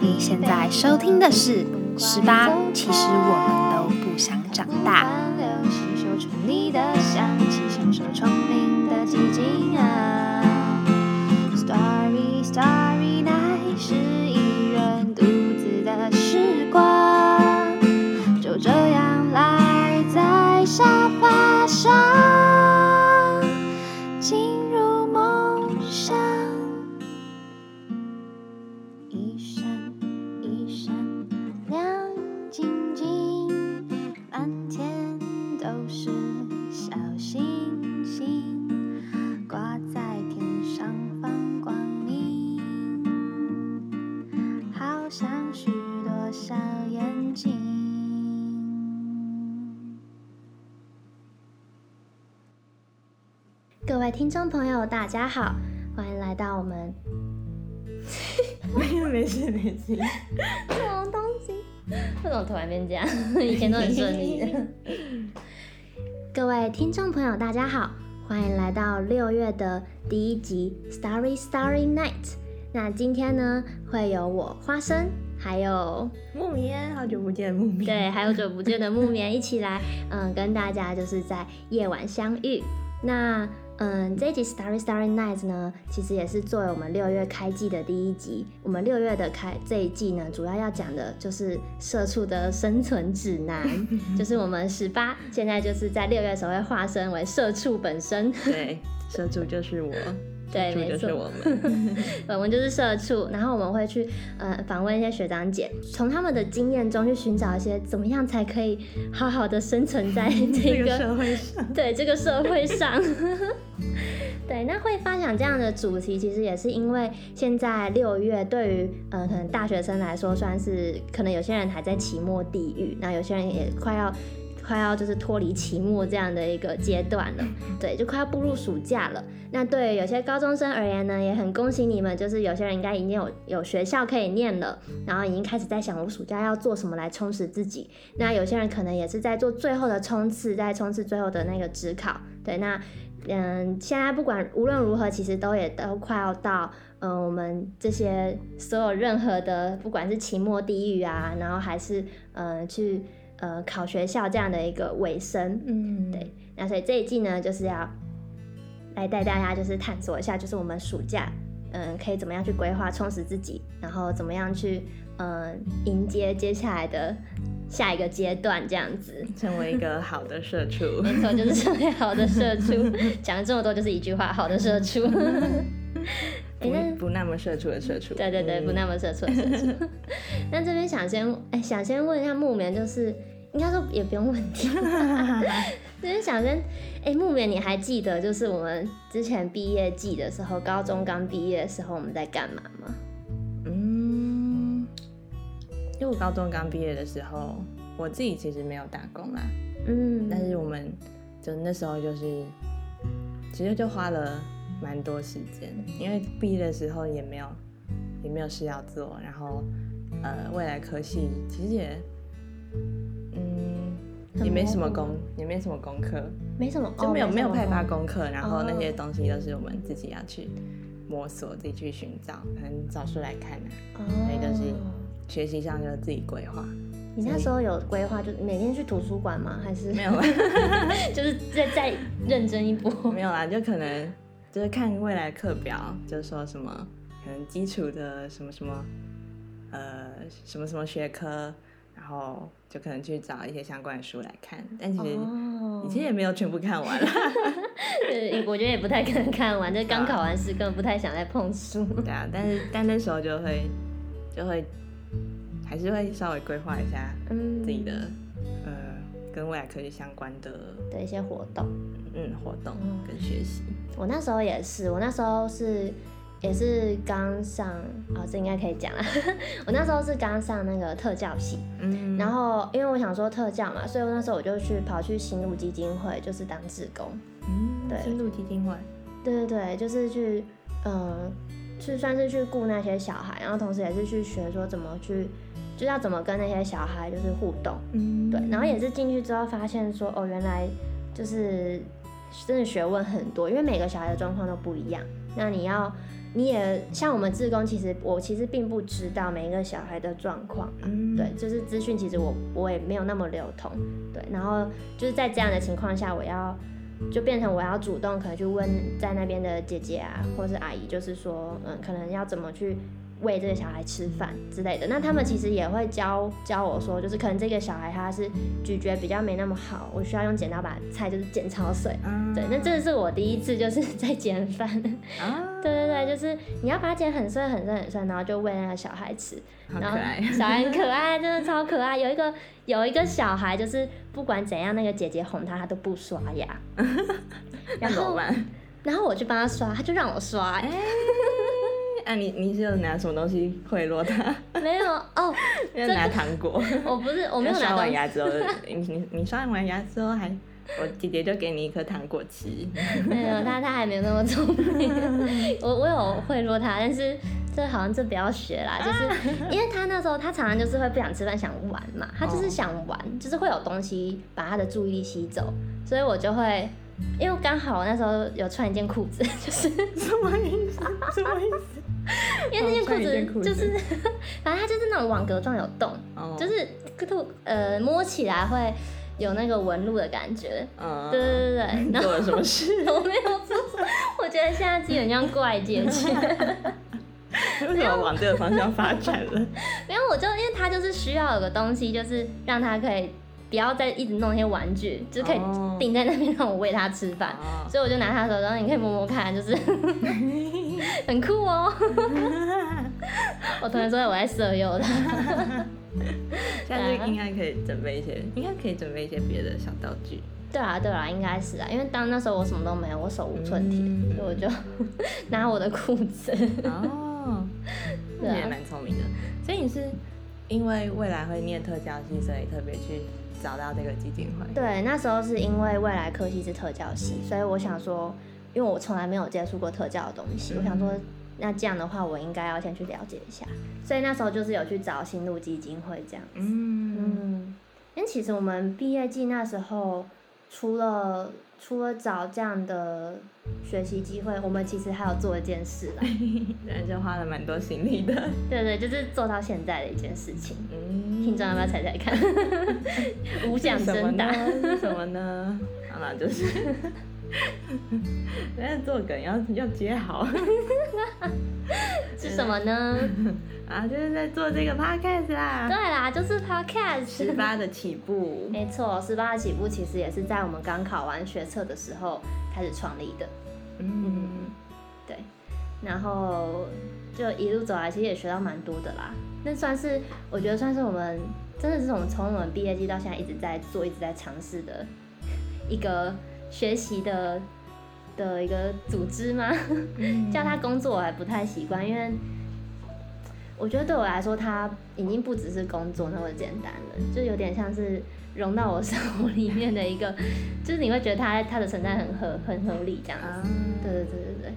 你现在收听的是十八，其实我们都不想长大。位听众朋友，大家好，欢迎来到我们没事没事。什么东西？为什么突然变这样？以前都很顺利的。各位听众朋友，大家好，欢迎来到六月的第一集《Starry Starry Night》。那今天呢，会有我花生，还有木棉，好久不见，木棉。对，还有久不见的木棉 一起来，嗯，跟大家就是在夜晚相遇。那嗯，这一集《Starry Starry Night》呢，其实也是作为我们六月开季的第一集。我们六月的开这一季呢，主要要讲的就是社畜的生存指南，就是我们十八现在就是在六月的时候会化身为社畜本身。对，社畜就是我，对，没错，我们。我们就是社畜，然后我们会去呃访问一些学长姐，从他们的经验中去寻找一些怎么样才可以好好的生存在 这这个个社会上，对这个社会上。对，那会发想这样的主题，其实也是因为现在六月对于呃可能大学生来说，算是可能有些人还在期末地狱，那有些人也快要快要就是脱离期末这样的一个阶段了，对，就快要步入暑假了。那对有些高中生而言呢，也很恭喜你们，就是有些人应该已经有有学校可以念了，然后已经开始在想我暑假要做什么来充实自己。那有些人可能也是在做最后的冲刺，在冲刺最后的那个职考。对，那嗯，现在不管无论如何，其实都也都快要到，嗯、我们这些所有任何的，不管是期末地狱啊，然后还是呃去呃考学校这样的一个尾声。嗯，对，那所以这一季呢，就是要来带大家就是探索一下，就是我们暑假，嗯，可以怎么样去规划充实自己，然后怎么样去嗯迎接接下来的下一个阶段，这样子。成为一个好的社畜。没错，就是成为好的社畜。讲了这么多，就是一句话：好的社畜。不不那么社畜的社畜。对对对，不那么社畜的社畜。那这边想先哎、想先问一下木棉，就是应该说也不用问题，就是想跟哎、木棉，你还记得就是我们之前毕业季的时候，高中刚毕业的时候我们在干嘛吗？嗯，因为我高中刚毕业的时候，我自己其实没有打工啦，嗯，但是我们就那时候就是，其实就花了蛮多时间，因为毕业的时候也没有也没有事要做，然后呃未来科系其实也也没什么功也没什么功课，没什么，就没有、哦没有派发。功课，然后那些哦东西都是我们自己要去摸索、自己去寻找，可能找书来看啊，哦所以就是学习上就自己规划，你那时候有规划，就是每天去图书馆吗？还是没有啦 就是再再认真一波？没有啦，就可能就是看未来课表，就是说什么可能基础的什么什么呃什么什么学科，然后就可能去找一些相关的书来看，但其实哦以前也没有全部看完了。对，我觉得也不太可能看完，就刚考完试，根本不太想再碰书。对啊，但是但那时候就会就会还是会稍微规划一下嗯，自己的、呃跟未来科技相关的的一些活动。嗯活动嗯跟学习。我那时候也是，我那时候是也是刚上，哦，这应该可以讲了。我那时候是刚上那个特教系，嗯，然后因为我想说特教嘛，所以我那时候我就去跑去新路基金会，就是当志工。嗯对新路基金会，对对对，就是去，嗯，去算是去顾那些小孩，然后同时也是去学说怎么去，就要怎么跟那些小孩就是互动。嗯对，然后也是进去之后发现说，哦，原来就是真的学问很多，因为每个小孩的状况都不一样。那你要你也像我们志工，其实我其实并不知道每一个小孩的状况，嗯对，就是资讯其实我我也没有那么流通，对，然后就是在这样的情况下，我要就变成我要主动可能去问在那边的姐姐啊，或是阿姨，就是说，嗯，可能要怎么去喂这个小孩吃饭之类的。那他们其实也会教教我说，就是可能这个小孩他是咀嚼比较没那么好，我需要用剪刀把菜就是剪超碎。啊对，那这是我第一次就是 在剪饭。啊，对对对，就是你要把它剪很碎很碎很碎，然后就喂那个小孩吃。然后好可爱，小孩很可爱，真的超可爱。有一个有一个小孩，就是不管怎样，那个姐姐哄他，他都不刷牙。那然后？然后我去帮他刷，他就让我刷、哎，啊，你你是有拿什么东西贿赂他？没有哦，要拿糖果？我不是我没有刷拿到，完牙之后，你你你刷完牙之后还，我姐姐就给你一颗糖果吃。没有他他还没有那么聪明。我我有贿赂他，但是这好像这不要学啦，就是因为他那时候他常常就是会不想吃饭想玩嘛，他就是想玩，就是会有东西把他的注意力吸走，所以我就会。因为刚好我那时候有穿一件裤子，就是什么意思？什么意思？因为那件裤子就是，反正它就是那种网格状有洞，哦就是兔呃摸起来会有那个纹路的感觉。嗯，对对对对，做了什么事？我没有做错，我觉得现在基本上怪姐姐。为什么往这个方向发展了？没有，我就因为它就是需要有个东西，就是让它可以不要再一直弄那些玩具，就可以哦定在那边让我喂它吃饭。哦所以我就拿它的手，然后你可以摸摸看，就是 很酷哦。我同学说我在色诱他。下次应该可以准备一些，应该可以准备一些别的小道具。对啊，对啊，应该是啊，因为当那时候我什么都没有，我手无寸铁，嗯所以我就拿我的裤子。哦，你也蛮聪明的。所以你是因为未来会念特教系，所以特别去找到这个基金会。对，那时候是因为未来科技是特教系，所以我想说，因为我从来没有接触过特教的东西，我想说，那这样的话，我应该要先去了解一下。所以那时候就是有去找新路基金会这样子。嗯，嗯，因为其实我们毕业季那时候，除了除了找这样的学习机会，我们其实还有做一件事啦。然就花了蛮多心力的。对对，就是做到现在的一件事情。嗯，听众要不要猜猜看？无想是什么真答。是什么呢？好了，就是，但是做梗要要接好 是什么呢？啊，就是在做这个 podcast 啦对。啦，就是 podcast。十八的起步，没错，十八的起步其实也是在我们刚考完学测的时候开始创立的。嗯，对，然后就一路走来，其实也学到蛮多的啦。那算是我觉得算是我们真的是我们从我们毕业季到现在一直在做、一直在尝试的一个学习的的一个组织吗？嗯 叫他工作我还不太习惯，因为我觉得对我来说，他已经不只是工作那么简单了，就有点像是融到我生活里面的一个，就是你会觉得他他的存在很合很合理这样子。啊，对对对对对，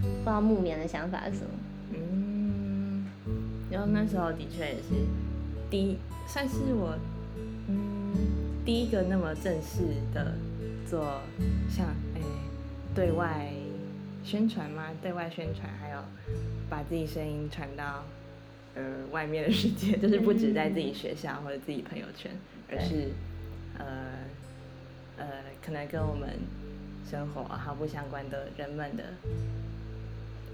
不知道木棉的想法是什么？嗯，然后那时候的确也是第一，算是我嗯第一个那么正式的做像诶、对外宣传吗？对外宣传，还有把自己声音传到呃外面的世界，就是不止在自己学校或者自己朋友圈，而是呃呃可能跟我们生活毫不相关的人们的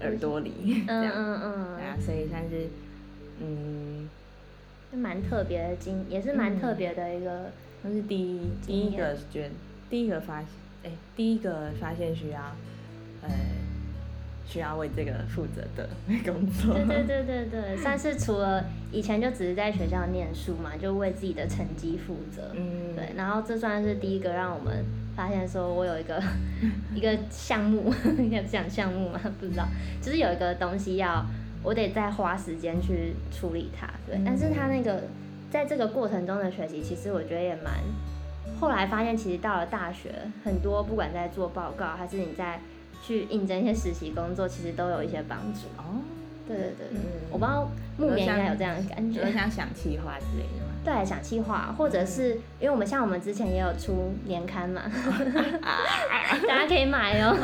耳朵里，这样。嗯嗯对啊嗯，，所以算是，嗯，是蛮特别的经，也是蛮特别的一个，算是第一第一个觉第一个发，哎、第一个发现需要，呃，需要为这个负责的工作。对对对对对，算是除了以前就只是在学校念书嘛，就为自己的成绩负责，嗯，对，然后这算是第一个让我们发现说，我有一个一个项目，应该讲项目吗？不知道，就是有一个东西要我得再花时间去处理它，对。但是它那个在这个过程中的学习，其实我觉得也蛮。后来发现，其实到了大学，很多不管在做报告，还是你在去应征一些实习工作，其实都有一些帮助。哦，对对对，嗯我不知道木棉应该有这样的感觉有。像想气话之类的吗？对，想气化，或者是因为我们像我们之前也有出年刊嘛，大家可以买哦。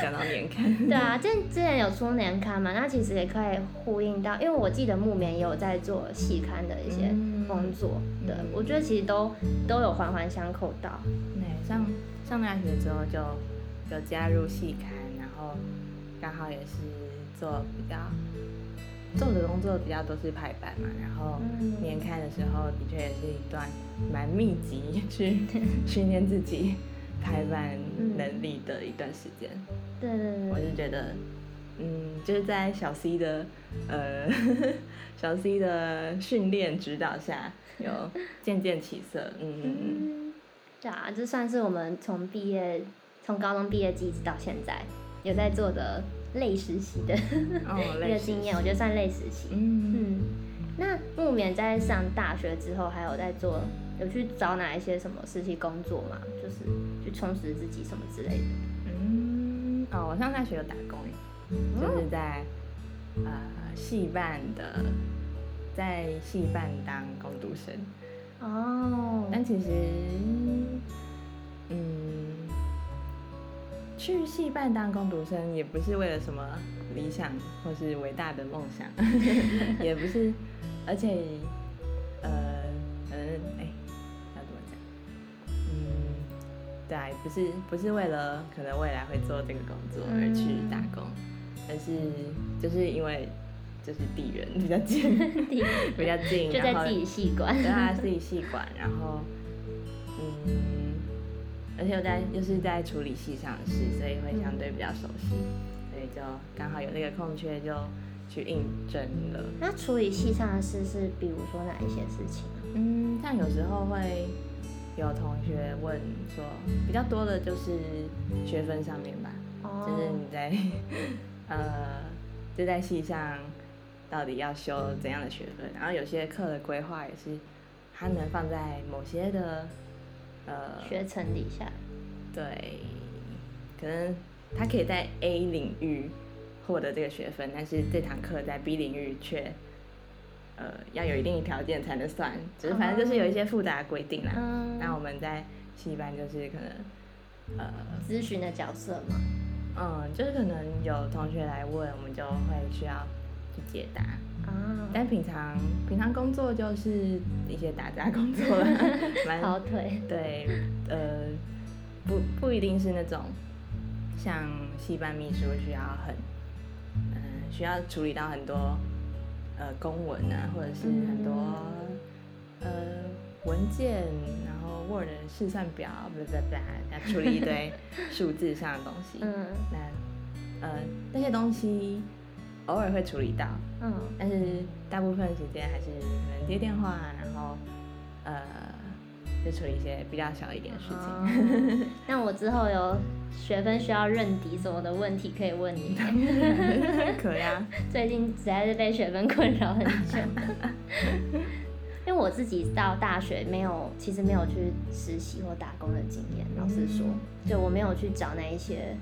讲到年刊，对啊，之之前有出年刊嘛，那其实也可以呼应到，因为我记得木棉也有在做细刊的一些工作，对嗯。我觉得其实都都有环环相扣到。对，上上大学之后就有加入细刊，然后刚好也是做比较做的工作比较都是排版嘛，然后嗯。年刊的时候的确也是一段蛮密集去 训练自己排版能力的一段时间。对对我对，是觉得，嗯，就是在小 C 的呃 小 C 的训练指导下，有渐渐起色。嗯嗯嗯。嗯，对啊，这算是我们从毕业从高中毕业季一直到现在有在做的类实习的哦，一个经验，我觉得算类实习。嗯嗯，那木棉在上大学之后，还有在做有去找哪一些什么实习工作嘛？就是去充实自己什么之类的。嗯，哦，我上大学有打工耶，就是在呃戏办的，在戏办当工读生，哦，但其实，嗯，去戏办当工读生也不是为了什么理想或是伟大的梦想，也不是，而且，呃，可能哎，要对啊，不是不是为了可能未来会做这个工作而去打工，而是就是因为就是地缘比较近，地 比较近，就在自己系馆。对啊，自己系管，然后嗯，而且又在又是在处理系上的事，所以会相对比较熟悉，所以就刚好有那个空缺就去应征了。那处理系上的事是，比如说哪一些事情啊？嗯，像有时候会有同学问说，比较多的就是学分上面吧，哦就是你在 呃就在系上到底要修怎样的学分，然后有些课的规划也是它能放在某些的呃学程底下。对，可能他可以在 A 领域获得这个学分，但是这堂课在 B 领域却呃要有一定的条件才能算，只是反正就是有一些复杂的规定啦。嗯，那我们在戏班就是可能呃咨询的角色嘛。嗯，就是可能有同学来问，我们就会需要去解答。啊，但平常平常工作就是一些打杂工作啦，蛮跑腿。对，呃，不不一定是那种像戏班秘书需要很，嗯、需要处理到很多呃公文啊，或者是很多、呃文件，然后 Word 试算表，不不不，要处理一堆 数字上的东西。嗯那呃那些东西偶尔会处理到，嗯但是大部分时间还是可能接电话，然后呃，就处理一些比较小一点的事情。哦 那我之后有学分需要认底什么的问题可以问你。可呀，最近实在是被学分困扰很久，因为我自己到大学没有，其实没有去实习或打工的经验。老实说，就我没有去找那一些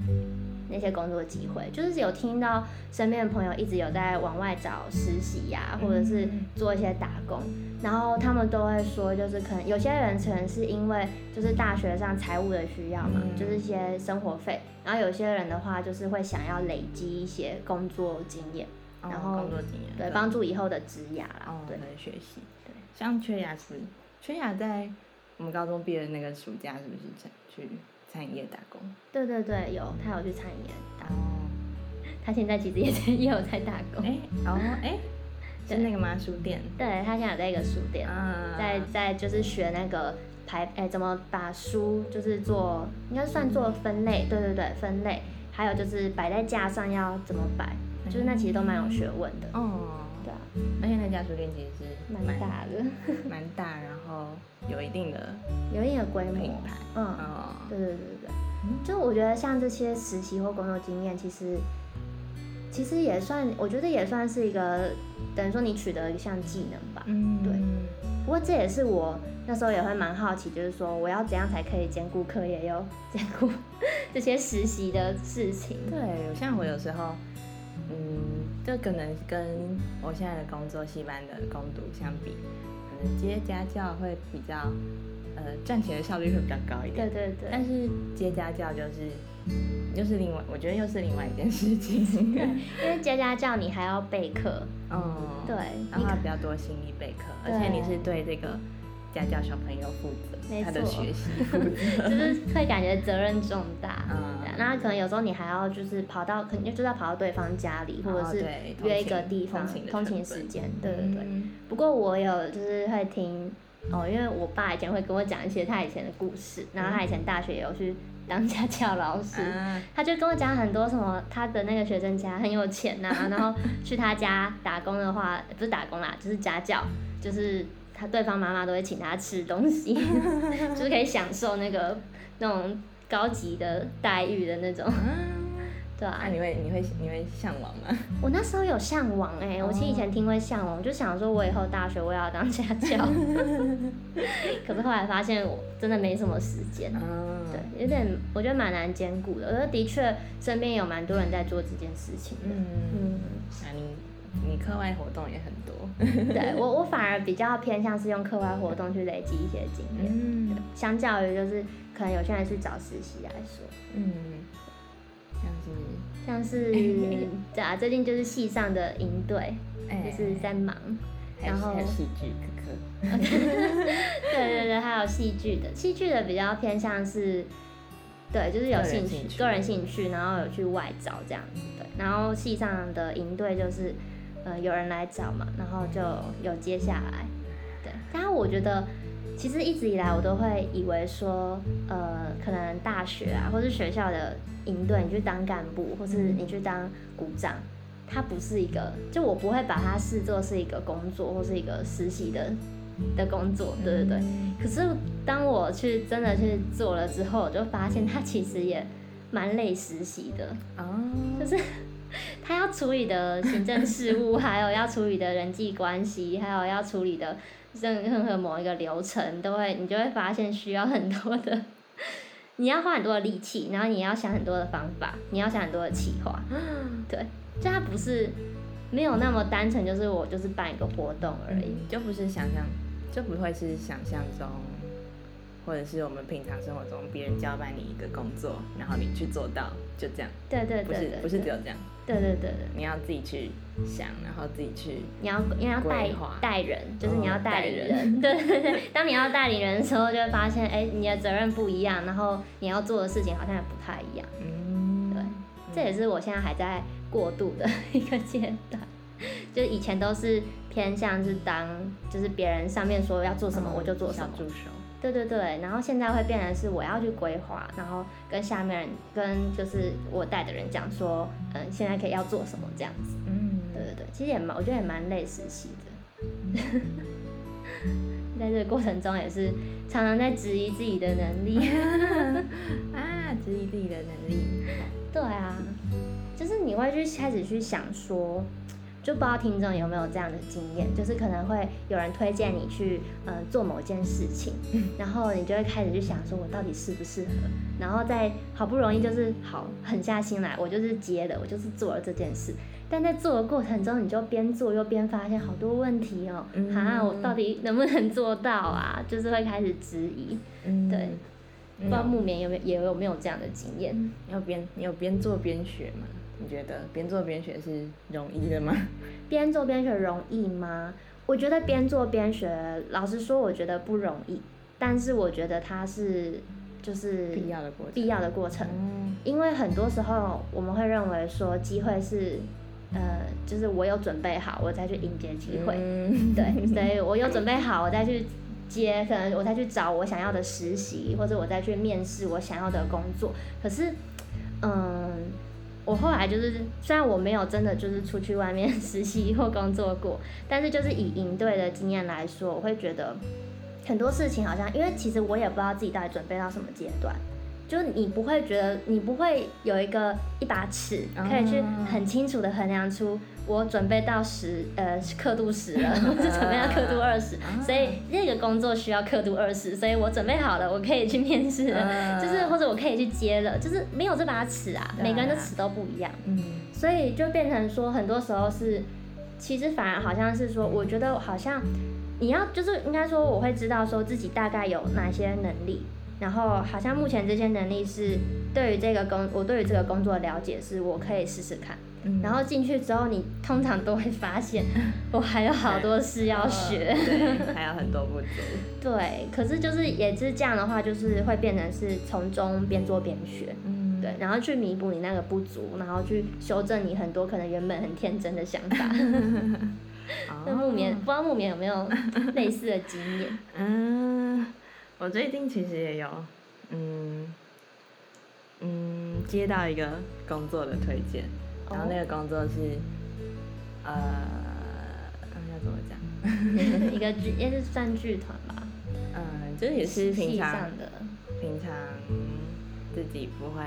那些工作机会，就是有听到身边的朋友一直有在往外找实习呀、或者是做一些打工，然后他们都会说，就是可能有些人可能是因为就是大学上财务的需要嘛，嗯就是一些生活费，然后有些人的话就是会想要累积一些工作经验，然后哦工作经验对，帮助以后的职涯啦哦，，对对，学习。对，像缺牙是缺牙在我们高中毕业的那个暑假，是不是在去餐饮业打工？对对对，有他有去餐饮业打，工，他现在其实也在也有在打工，哎，哦，哎，是那个吗？书店。对他现在有在一个书店，啊，在在就是学那个排哎、怎么把书就是做应该算做分类，对对对分类，还有就是摆在架上要怎么摆，就是那其实都蛮有学问的，哦，对啊，而且那家书店其实是蛮大的，蛮大，然后有一定的有一定的规模。品牌。嗯，哦，对对对对。对，就我觉得像这些实习或工作经验，其实其实也算，我觉得也算是一个等于说你取得一项技能吧。嗯，对。不过这也是我那时候也会蛮好奇，就是说我要怎样才可以兼顾课业又兼顾 这些实习的事情。对，像我有时候，嗯，就可能跟我现在的工作戏班的攻读相比，可能接家教会比较，呃，赚钱的效率会比较高一点。对对对，但是接家教就是又是另外，我觉得又是另外一件事情。因为接家教你还要备课，嗯，对，然后他比较多心理备课，而且你是对这个家教小朋友负责，他的学习负责，就是会感觉责任重大。嗯那可能有时候你还要就是跑到，肯定就是要跑到对方家里，或者是约一个地方通勤时间。对对对。嗯不过我有就是会听哦，因为我爸以前会跟我讲一些他以前的故事，然后他以前大学也有去当家教老师。啊，他就跟我讲很多什么，他的那个学生家很有钱呐、然后去他家打工的话，不是打工啦，就是家教，就是他对方妈妈都会请他吃东西，就是可以享受那个那种高级的待遇的那种，对啊那，你会你会你会向往吗？我那时候有向往哎、我其实以前听会向往，我就想说我以后大学我也要当家教，可是后来发现我真的没什么时间。嗯，对，有点我觉得蛮难兼顾的，我觉得的确身边有蛮多人在做这件事情的。嗯，嗯，那你你课外活动也很多，对我我反而比较偏向是用课外活动去累积一些经验，嗯。相较于就是可能有些人去找实习来说，嗯，像是？像是 对啊，最近就是系上的营队，哎就是在忙，然后戏剧科科，对对对，还有戏剧的，戏剧的比较偏向是，对，就是有兴趣个人兴趣，然后有去外找这样子，对，然后系上的营队就是，呃，有人来找嘛，然后就有接下来，对，但是我觉得。其实一直以来我都会以为说，呃，可能大学啊，或是学校的营队，你去当干部，或是你去当股长，它不是一个，就我不会把它视作是一个工作或是一个实习的的工作，对对对。嗯可是当我去真的去做了之后，我就发现它其实也蛮累实习的，哦，就是 他要处理的行政事务，还有要处理的人际关系，还有要处理的任任何某一个流程，都会你就会发现需要很多的，你要花很多的力气，然后你要想很多的方法，你要想很多的企划，对，就它不是没有那么单纯，就是我就是办一个活动而已。嗯就不是想象，就不会是想象中，或者是我们平常生活中别人交办你一个工作，然后你去做到，就这样，对对不是对对，不是只有这样，对对对对。你要自己去想，然后自己去，你要你要带带人，就是你要哦带领带人，对对对。当你要带领人的时候，就会发现，哎、你的责任不一样，然后你要做的事情好像也不太一样。嗯，对这也是我现在还在过渡的一个阶段。就是以前都是偏向是当，就是别人上面说要做什么我就做什么，小助手，对对对。然后现在会变成是我要去规划，然后跟下面人跟就是我带的人讲说，嗯，现在可以要做什么这样子。嗯，对对对，其实也蛮，我觉得也蛮累实习的。在这个过程中，也是常常在质疑自己的能力。啊，质疑自己的能力，对啊，就是你会去开始去想说，就不知道听众有没有这样的经验，就是可能会有人推荐你去呃做某件事情，然后你就会开始去想说，我到底适不适合，然后再好不容易就是好狠下心来，我就是接了，我就是做了这件事。但在做的过程中，你就边做又边发现好多问题哦，嗯哈、我到底能不能做到啊？就是会开始质疑，嗯，对不知道木棉有没有也有没有这样的经验？你有边你有边做边学吗？你觉得边做边学是容易的吗？边做边学容易吗？我觉得边做边学，老实说，我觉得不容易。但是我觉得它是就是必要的过程，必要的过程，嗯因为很多时候我们会认为说机会是，呃，就是我有准备好，我再去迎接机会。嗯对，所以我有准备好，我再去接，可能我再去找我想要的实习，或者我再去面试我想要的工作。可是，嗯，我后来就是，虽然我没有真的就是出去外面 实习或工作过，但是就是以营队的经验来说，我会觉得很多事情好像，因为其实我也不知道自己到底准备到什么阶段。就是你不会觉得，你不会有一个一把尺，可以去很清楚的衡量出我准备到十呃刻度十了，或是准备到刻度二十，所以那个工作需要刻度二十，所以我准备好了，我可以去面试就是或者我可以去接了，就是没有这把尺啊。每个人的尺都不一样，嗯。所以就变成说，很多时候是，其实反而好像是说，我觉得好像你要就是应该说，我会知道说自己大概有哪些能力，然后好像目前这些能力是对于这个工，我对于这个工作的了解是我可以试试看。嗯然后进去之后，你通常都会发现 我还有好多事要学。对，还有很多不足。对，可是就是也是这样的话，就是会变成是从中边做边学。嗯，对，然后去弥补你那个不足，然后去修正你很多可能原本很天真的想法。那木棉，不知道木棉有没有类似的经验？嗯，我最近其实也有，嗯嗯，接到一个工作的推荐，然后那个工作是，呃，要怎么讲？一个剧也是算剧团吧，嗯，就是也是平常的。平常自己不会，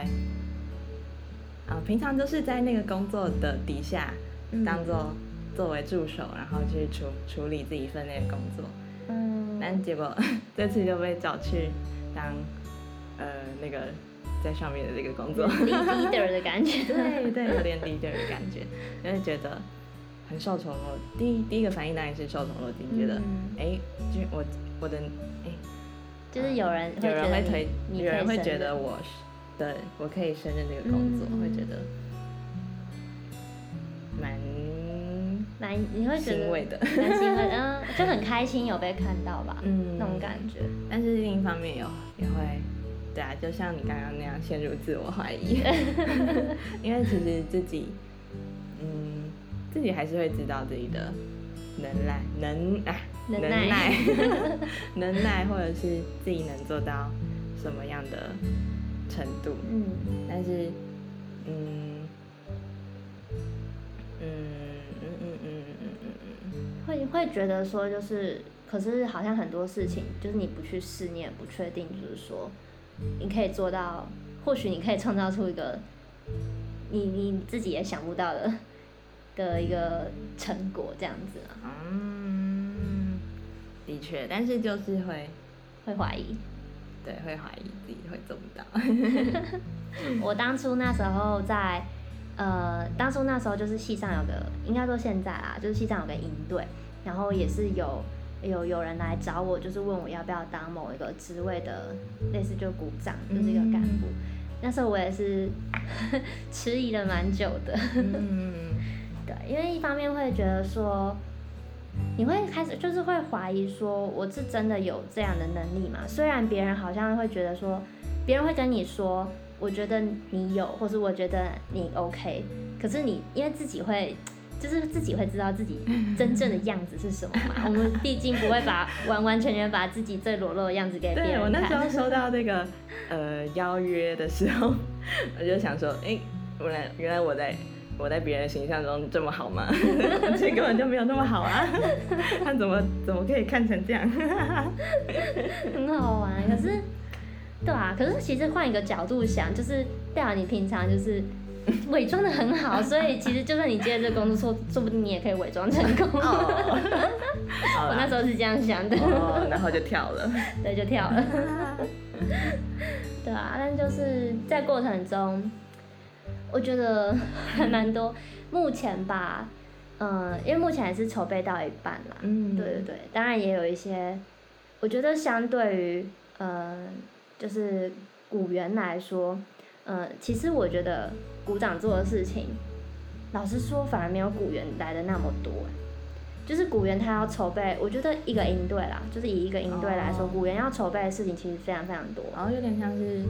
啊、平常就是在那个工作的底下，嗯当做作为助手，然后去处处理自己分内的工作。嗯，但结果 这次就被找去当呃那个在上面的这个工作，leader 的感觉。对对，有点 leader 的感觉，因为觉得很受宠若。第一第一个反应当然是受宠若惊，觉得嗯。哎，就我我的哎，就是有人会有人会推，有人会觉得我是对我可以胜任这个工作，嗯。会觉得蛮蛮你会觉得欣慰的。蛮欣慰就很开心有被看到吧，嗯。那种感觉。但是另一方面有也会，对啊，就像你刚刚那样陷入自我怀疑，因为其实自己，嗯，自己还是会知道自己的能耐、能啊能能耐。耐、能耐，或者是自己能做到什么样的程度，嗯。但是，嗯，嗯会会觉得说就是，可是好像很多事情就是你不去试，你也不确定，就是说你可以做到，或许你可以创造出一个你你自己也想不到的的一个成果，这样子啊，嗯，的确，但是就是会。会怀疑。对，会怀疑自己会做不到。我当初那时候在，呃，当初那时候就是系上有个，应该说现在啦，就是系上有个营队，然后也是有有有人来找我，就是问我要不要当某一个职位的，类似就鼓掌，就是一个干部。那时候我也是迟疑了蛮久的，嗯，对，因为一方面会觉得说，你会开始就是会怀疑说，我是真的有这样的能力嘛？虽然别人好像会觉得说，别人会跟你说，我觉得你有，或是我觉得你 OK，可是你因为自己会。就是自己会知道自己真正的样子是什么嘛？我们毕竟不会把完完全全把自己最裸露的样子给别人看对我。那时候收到这个 呃邀约的时候，我就想说，哎、原来原来我在我在别人形象中这么好吗？其实根本就没有那么好啊！他怎么怎么可以看成这样？很好玩。可是，对啊，可是其实换一个角度想，就是对啊，你平常就是伪装的很好，所以其实就算你接了这个工作，说说不定你也可以伪装成功。我那啦时候是这样想的，哦，然后就跳了。对，就跳了。对啊，但就是在过程中，我觉得还蛮多。目前吧，嗯、因为目前还是筹备到一半啦，嗯对对对，当然也有一些，我觉得相对于呃，就是股员来说，呃，其实我觉得鼓掌做的事情，老实说，反而没有股员来的那么多欸。就是股员他要筹备，我觉得一个营队啦，就是以一个营队来说，哦股员要筹备的事情其实非常非常多。然后有点像是，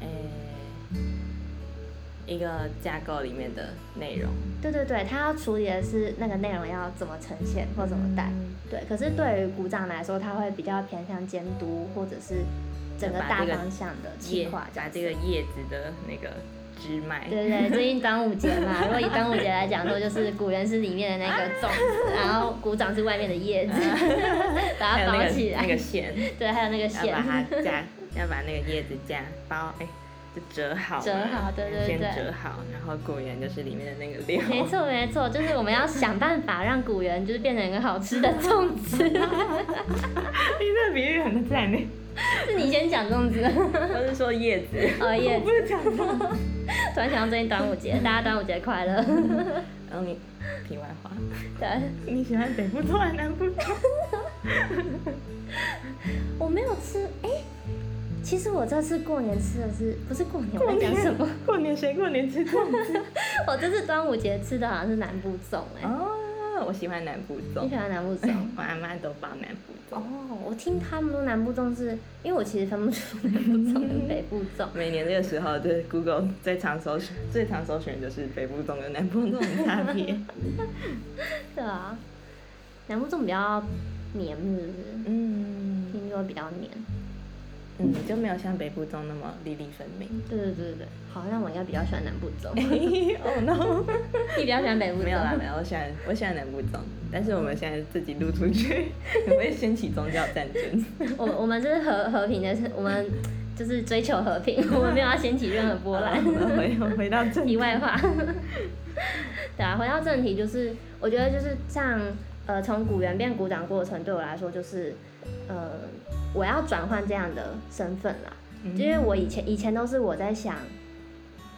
诶、一个架构里面的内容，对对对，他要处理的是那个内容要怎么呈现或怎么带。嗯对，可是对于鼓掌来说，他会比较偏向监督或者是整个大方向的计叶划。把这个叶子的那个枝脉，对对对，最近端午节嘛，如果以端午节来讲说，就是古人是里面的那个种子，然后鼓掌是外面的叶子，把它包起来。那个线，对，还有那个要线把。它 夹，要把那个叶子夹包，哎、就折好嘛，折好对对先对折好，然后果园就是里面的那个料，没错没错，就是我们要想办法让古人就是变成一个好吃的粽子。你这个比喻很赞呢，是 你先讲粽子，都是说叶子，哦叶子不是讲粽子。突然想到最近端午节，大家端午节快乐。然后你，题外话，对，你喜欢北部粽还是南部粽？我没有吃，哎、其实我这次过年吃的是不是过年？我在讲什么？过年谁过年吃粽子？我这次端午节吃的好像是南部粽哎、哦，我喜欢南部粽你喜，欢南部粽？我阿妈都包南部粽。哦，我听他们说南部粽是，因为我其实分不出南部粽跟北部粽。每年这个时候，就是 Google 最常搜寻、最常搜寻就是北部粽跟南部粽的差别。对啊，南部粽比较黏，是不是？嗯听说比较黏。嗯，就没有像北部粽那么粒粒分明。对对对对对，好像我应该比较喜欢南部粽，哦 no，你比较喜欢北部粽？没有啦没有，我喜欢我喜欢南部粽，但是我们现在自己录出去，会 不会掀起宗教战争？我我们是和和平的，是我们就是追求和平，我们没有要掀起任何波澜。回回到正题外话，对啊，回到正题，就是我觉得就是像呃从古猿变古掌过程，对我来说就是呃我要转换这样的身份啦，嗯。因为我以前以前都是我在想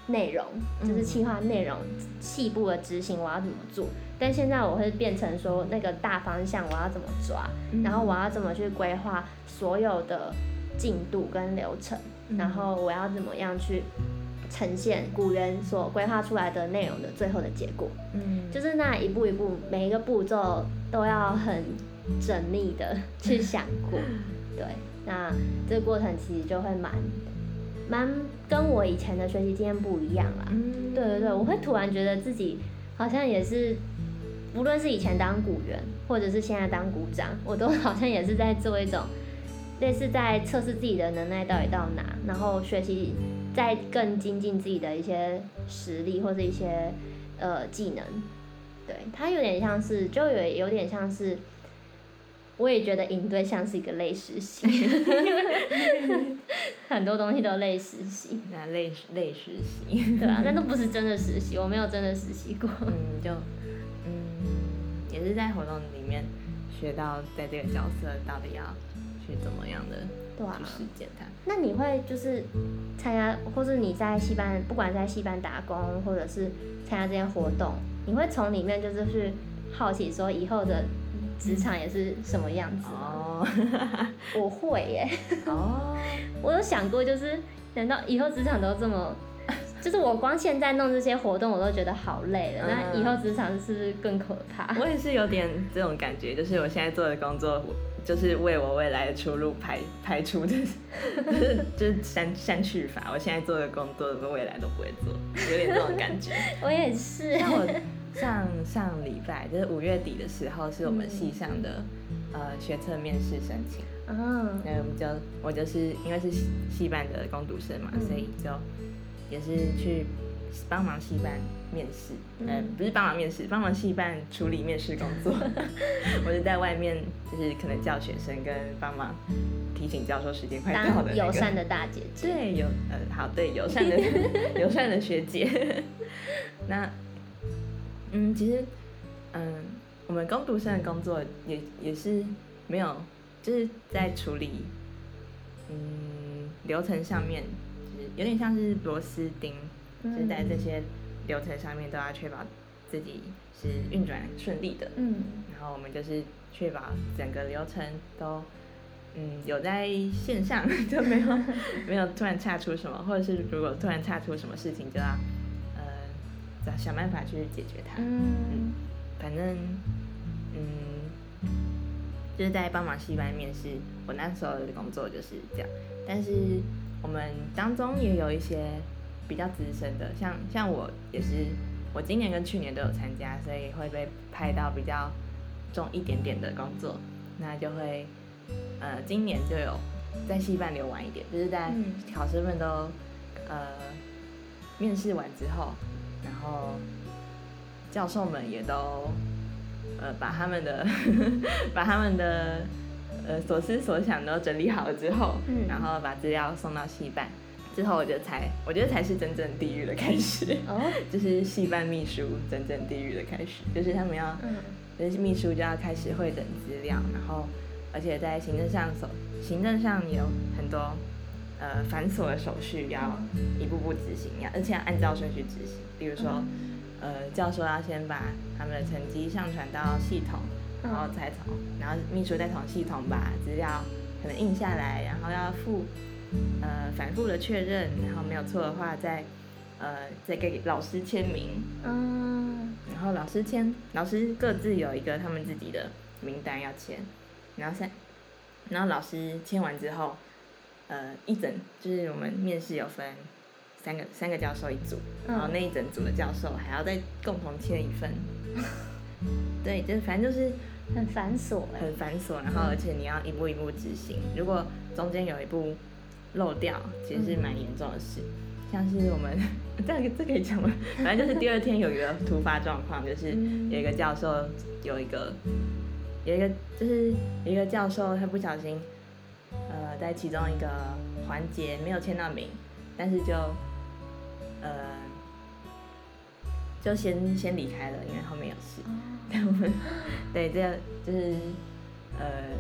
内容，就是嗯企划内容细部的执行我要怎么做，但现在我会变成说那个大方向我要怎么抓，嗯。然后我要怎么去规划所有的进度跟流程，嗯。然后我要怎么样去呈现古人所规划出来的内容的最后的结果，嗯。就是那一步一步每一个步骤都要很缜密的 去想过，对，那这个过程其实就会蛮蛮跟我以前的学习经验不一样啦，嗯对对对，我会突然觉得自己好像也是，无论是以前当股员，或者是现在当股长，我都好像也是在做一种类似在测试自己的能耐到底到哪，然后学习再更精进自己的一些实力或者一些呃技能。对，它有点像是，就有有点像是。我也觉得营队像是一个类实习，很多东西都类实习。那类类实习，对啊，那都不是真的实习，我没有真的实习过。嗯，就嗯，也是在活动里面学到，在这个角色到底要去怎么样的对啊去实践它。那你会就是参加，或是你在戏班，不管在戏班打工，或者是参加这些活动，你会从里面就是去好奇说以后的职场也是什么样子？哦 我会耶，哦，我有想过，就是难道以后职场都这么？就是我光现在弄这些活动，我都觉得好累了。那嗯以后职场是不是更可怕？我也是有点这种感觉，就是我现在做的工作，就是为我未来的出路排排除的，就是就是删删去法。我现在做的工作，我未来都不会做，有点这种感觉。我也是。像我上上礼拜，就是五月底的时候，是我们系上的、呃学测面试申请。嗯，那我们就我就是因为是系系办的攻读生嘛，嗯所以就也是去帮忙系办面试，嗯呃，不是帮忙面试，帮忙系办处理面试工作。我就在外面，就是可能叫学生跟帮忙提醒教授时间快到的、那个。当友善的大姐姐。对，友呃，好，对，友善的 友善的学姐。那，嗯，其实，嗯，我们工读生的工作也也是没有，就是在处理，嗯，流程上面，就是有点像是螺丝钉，就是在这些流程上面都要确保自己是运转顺利的。嗯然后我们就是确保整个流程都，嗯，有在线上，就没有 没有突然岔出什么，或者是如果突然岔出什么事情，就要呃想想办法去解决它。嗯反正嗯，就是在帮忙戏班面试，我那时候的工作就是这样。但是我们当中也有一些比较资深的，像像我也是，我今年跟去年都有参加，所以会被派到比较重一点点的工作，那就会呃今年就有在戏班留晚一点，就是在嗯考生们都呃面试完之后，然后教授们也都呃把他们的 把他们的呃所思所想都整理好了之后，嗯。然后把资料送到系办。之后我觉得才，我觉得才是真正地狱的开始，哦。就是戏办秘书真正地狱的开始，就是他们要嗯。就是秘书就要开始会诊资料，然后而且在行政上手行政上有很多呃繁琐的手续要一步步执行，要而且要按照顺序执行。比如说，呃，教授要先把他们的成绩上传到系统，然后再从然后秘书再从系统把资料可能印下来，然后要复呃反复的确认，然后没有错的话再呃再给老师签名，嗯，然后老师签，老师各自有一个他们自己的名单要签，然后三，然后老师签完之后，呃一整就是我们面试有分三个三个教授一组，然后那一整组的教授还要再共同签一份，对，就是反正就是很繁琐哎。很繁琐，然后而且你要一步一步执行，如果中间有一步漏掉，其实是蛮严重的事。像是我们 这个这可以讲吗？反正就是第二天有一个突发状况，就是有一个教授有一个有一个就是有一个教授他不小心呃在其中一个环节没有签到名，但是就呃就先先离开了，因为后面有事。对，我们对这样就是呃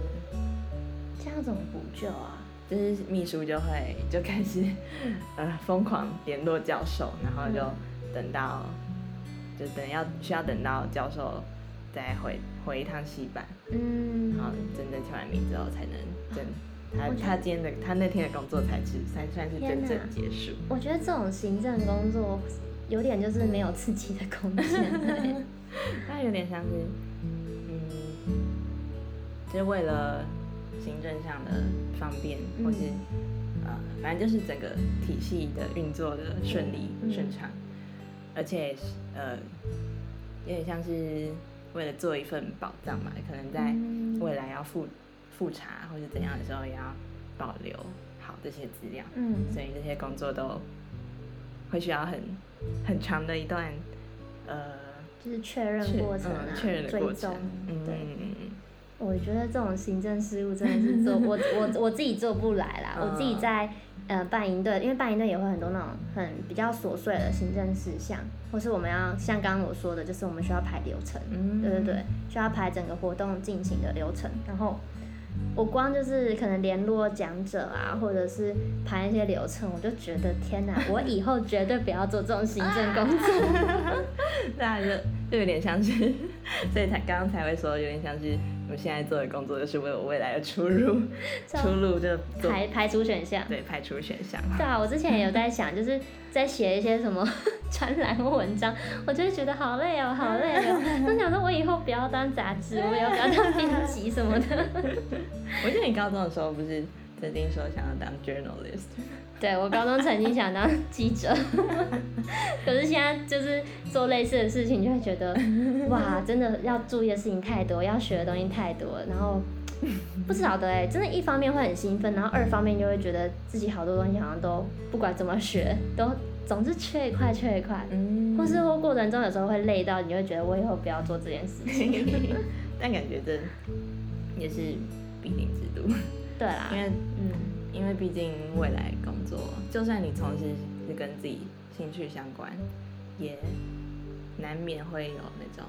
这样怎么补救啊？就是秘书就会就开始 呃疯狂联络教授，然后就等到、就等要需要等到教授再回回一趟戏班，嗯然后真正签完名之后才能真他他今天的他那天的工作才是才算是真正结束。我觉得这种行政工作有点就是没有刺激的空间欸。它有点像是嗯，就是为了行政上的方便，或是呃，反正就是整个体系的运作的顺利嗯顺畅，而且呃，有点像是为了做一份保障嘛，可能在嗯未来要复复查或者怎样的时候，也要保留好这些资料，嗯，所以这些工作都会需要很很长的一段呃。就是确认确过程啊，嗯确认的过程，，嗯我觉得这种行政事务真的是做我我我自己做不来啦。嗯我自己在呃办营队，因为办营队也会很多那种很比较琐碎的行政事项，或是我们要像刚刚我说的，就是我们需要排流程，嗯对对对，需要排整个活动进行的流程。然后我光就是可能联络讲者啊，或者是排一些流程，我就觉得天哪，我以后绝对不要做这种行政工作。那就就有点像是，所以才刚刚才会说有点像是我现在做的工作就是为我未来的出路，出路就排排除选项。对排除选项。对啊，我之前也有在想，就是在写一些什么 专栏或文章，我就会觉得好累哦，好累哦。就想说，我以后不要当杂志，我也不要当编辑什么的。我记得你高中的时候不是曾经说想要当 journalist，对我高中曾经想当记者，可是现在就是做类似的事情，就会觉得哇，真的要注意的事情太多，要学的东西太多，然后。不晓得哎、真的，一方面会很兴奋，然后二方面就会觉得自己好多东西好像都不管怎么学，都总是缺一块缺一块。嗯或是或过程中有时候会累到，你会觉得我以后不要做这件事情。但感觉这也是必定之路，对啦，因为嗯，因为毕竟未来工作，就算你从事是跟自己兴趣相关，也难免会有那种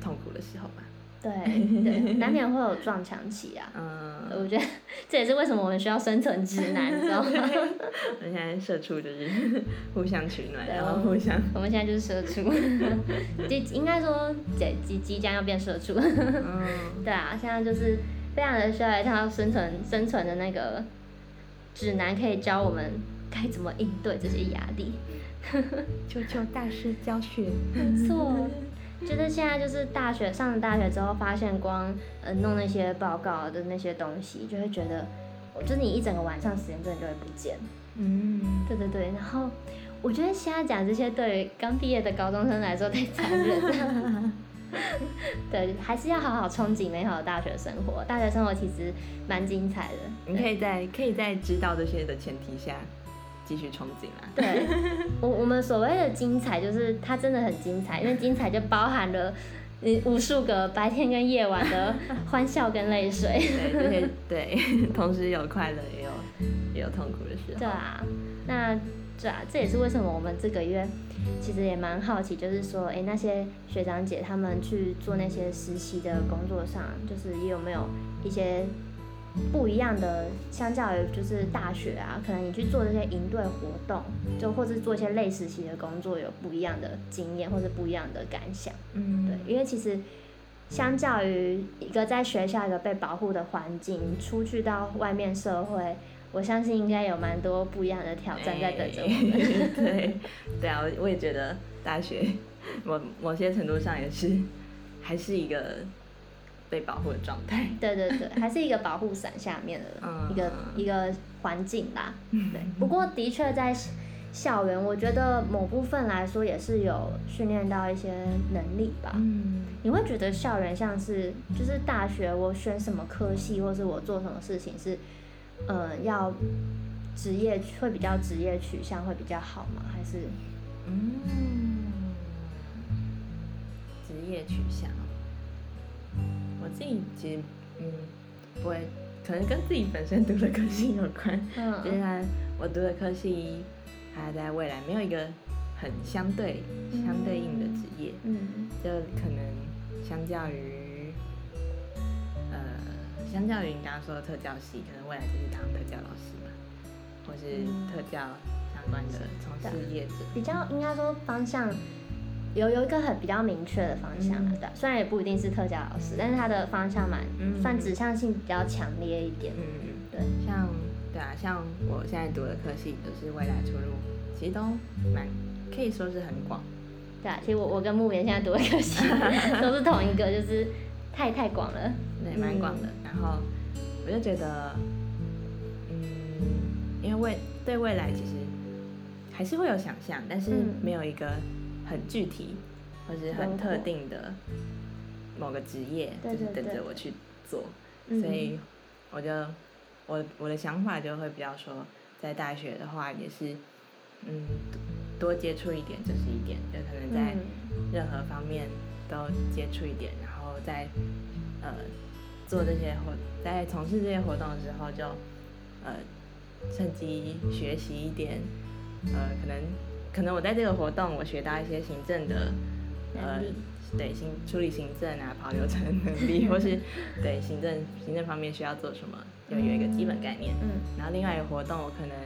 痛苦的时候吧。对对，难免会有撞墙期啊。嗯，我觉得这也是为什么我们需要生存指南，你知道吗？我们现在社畜就是互相取暖，然后互相，我们现在就是社畜，就应该说即即即将要变社畜。嗯，对啊，现在就是非常的需要一套生存生存的那个指南，可以教我们该怎么应对这些压力。求求大师教学。没错，就是现在就是大学上了大学之后，发现光呃弄那些报告的那些东西，就会觉得，就是你一整个晚上时间真的就会不见。嗯，对对对，然后我觉得现在讲这些对于刚毕业的高中生来说太残忍了。对，还是要好好憧憬美好的大学生活。大学生活其实蛮精彩的。你可以在可以在知道这些的前提下继续憧憬啊。对，我我们所谓的精彩，就是它真的很精彩，因为精彩就包含了你无数个白天跟夜晚的欢笑跟泪水。对这些对，同时有快乐也有也有痛苦的时候。对啊，那对啊，这也是为什么我们这个月其实也蛮好奇，就是说，哎，那些学长姐他们去做那些实习的工作上，就是也有没有一些不一样的，相较于就是大学啊，可能你去做这些营队活动，就或是做一些类实习的工作，有不一样的经验或者不一样的感想。嗯，对，因为其实相较于一个在学校一个被保护的环境，出去到外面社会，我相信应该有蛮多不一样的挑战在等着我们。对，对啊，我我也觉得大学某某些程度上也是还是一个被保护的状态。对对对，还是一个保护伞下面的一个、一个环境吧。对，不过的确在校园，我觉得某部分来说也是有训练到一些能力吧。嗯，你会觉得校园像是就是大学，我选什么科系，或是我做什么事情是，呃，要职业会比较职业取向会比较好吗？还是嗯，职业取向，我自己其实嗯不会，可能跟自己本身读的科系有关。嗯就是它我读的科系，它在未来没有一个很相对相对应的职业，嗯就可能相较于呃，相较于你刚刚说的特教系，可能未来就是当特教老师嘛，或是特教相关的从事业者。比较应该说方向有有一个很比较明确的方向啊，嗯对，虽然也不一定是特教老师，但是它的方向蛮、嗯算指向性比较强烈一点。嗯，对，像对啊，像我现在读的科系，就是未来出路，其实都蛮可以说是很广。对啊，其实我我跟木棉现在读的科系 都是同一个，就是太太广了。对，蛮广的。然后我就觉得，嗯，因为未对未来其实还是会有想象，但是嗯没有一个很具体或是很特定的某个职业，就是等着我去做。嗯。所以我就我我的想法就会比较说，在大学的话也是，嗯，多多接触一点就是一点，就可能在嗯。任何方面都接触一点，然后在呃做这些活，在从事这些活动的时候就呃趁机学习一点，呃可能可能我在这个活动我学到一些行政的呃对行处理行政啊跑流程能力，或是对行政行政方面需要做什么，就有一个基本概念。嗯。然后另外一个活动，我可能，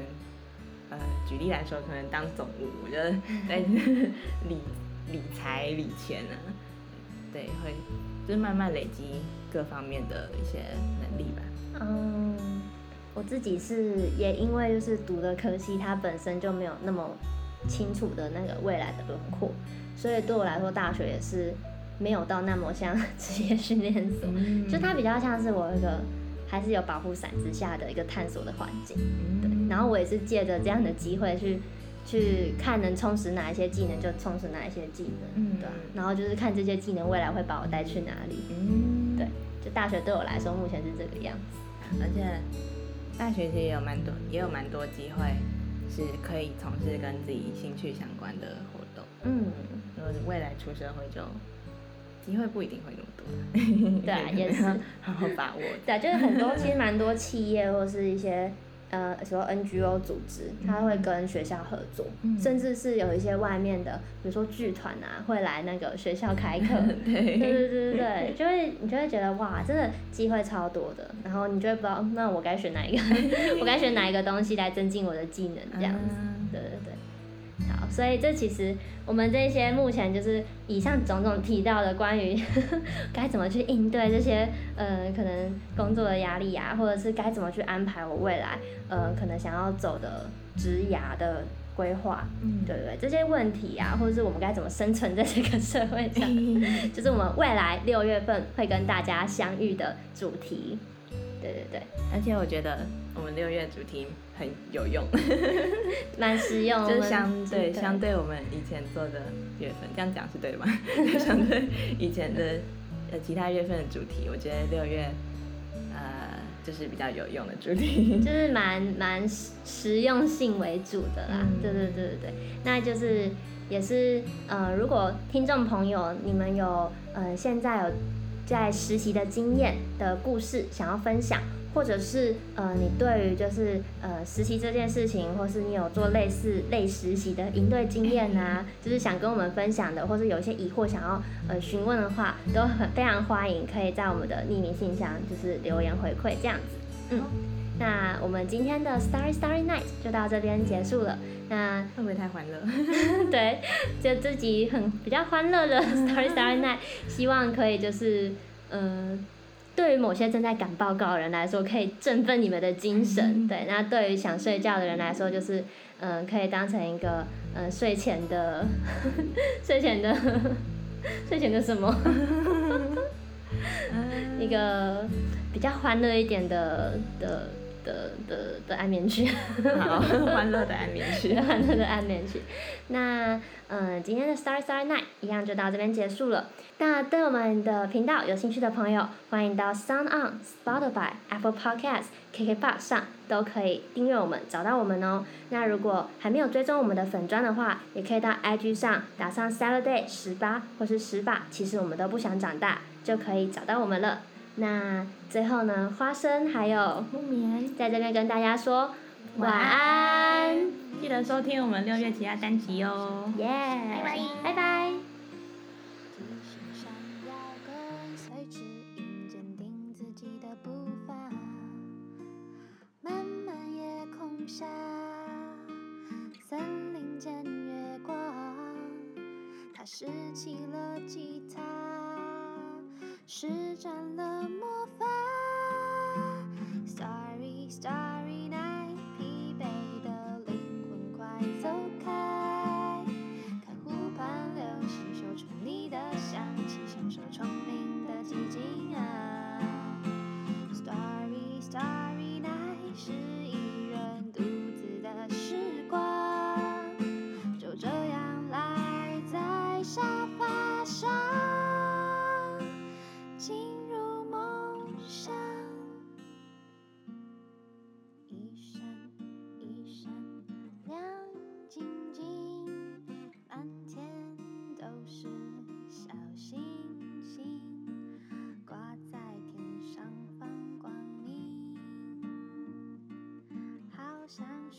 呃，举例来说，可能当总务，我觉得在 理理财、理钱啊，对，会就是慢慢累积各方面的一些能力吧。嗯，我自己是也因为就是读的科系，它本身就没有那么清楚的那个未来的轮廓，所以对我来说，大学也是没有到那么像 职业训练所，嗯就它比较像是我一个还是有保护伞之下的一个探索的环境。对，嗯然后我也是借着这样的机会去去看能充实哪一些技能就充实哪一些技能，嗯对啊然后就是看这些技能未来会把我带去哪里。嗯对，就大学对我来说目前是这个样子。而且大学其实也有蛮多，也有蛮多机会是可以从事跟自己兴趣相关的活动。嗯，如果是未来出社会就机会不一定会那么多。对啊 也是好好把握。对啊，就是很多其实蛮多企业或是一些呃，什么 NGO 组织，他会跟学校合作，嗯。甚至是有一些外面的，比如说剧团啊，会来那个学校开课。对。对对对对对，就会你就会觉得哇，真的机会超多的，然后你就会不知道，嗯那我该选哪一个，我该选哪一个东西来增进我的技能这样子。所以这其实我们这些目前就是以上种种提到的关于 该怎么去应对这些呃可能工作的压力啊，或者是该怎么去安排我未来呃可能想要走的职涯的规划，嗯。对对对，这些问题啊，或者是我们该怎么生存在这个社会上，就是我们未来六月份会跟大家相遇的主题。对对对，而且我觉得我们六月主题很有用，蛮实用，就是相对相对我们以前做的月份，这样讲是对的吗？相对以前的呃其他月份的主题，我觉得六月呃就是比较有用的主题。就是蛮蛮实实用性为主的啦，嗯。对对对对对，那就是也是呃，如果听众朋友你们有呃现在有在实习的经验的故事想要分享，或者是呃你对于就是呃实习这件事情，或是你有做类似类实习的营队经验啊，就是想跟我们分享的，或是有一些疑惑想要呃询问的话，都很非常欢迎，可以在我们的匿名信箱就是留言回馈这样子，嗯。那我们今天的 Starry Starry Night 就到这边结束了。那会不会太欢乐？对，就自己很比较欢乐的 Starry Starry Night，希望可以就是呃对于某些正在赶报告的人来说，可以振奋你们的精神。对，那对于想睡觉的人来说，就是嗯，可以当成一个嗯睡前的 睡前的 睡前的什么 一个比较欢乐一点的的的的的安眠曲。好，欢乐的安眠曲。欢乐的安眠曲。那嗯，今天的 Star Star Night 一样就到这边结束了。那对我们的频道有兴趣的朋友，欢迎到 Sound On、Spotify、Apple Podcasts、KKBox 上都可以订阅我们，找到我们哦。那如果还没有追踪我们的粉砖的话，也可以到 IG 上打上 Saturday 十八或是十八，其实我们都不想长大，就可以找到我们了。那最后呢，花生还有木棉在这边跟大家说晚安，记得收听我们六月其他单集哦。耶，拜拜，拜拜。只是想要跟随指引，坚定自己的步伐。漫漫夜空下，森林间月光，他拾起了吉他，施展了。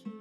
you.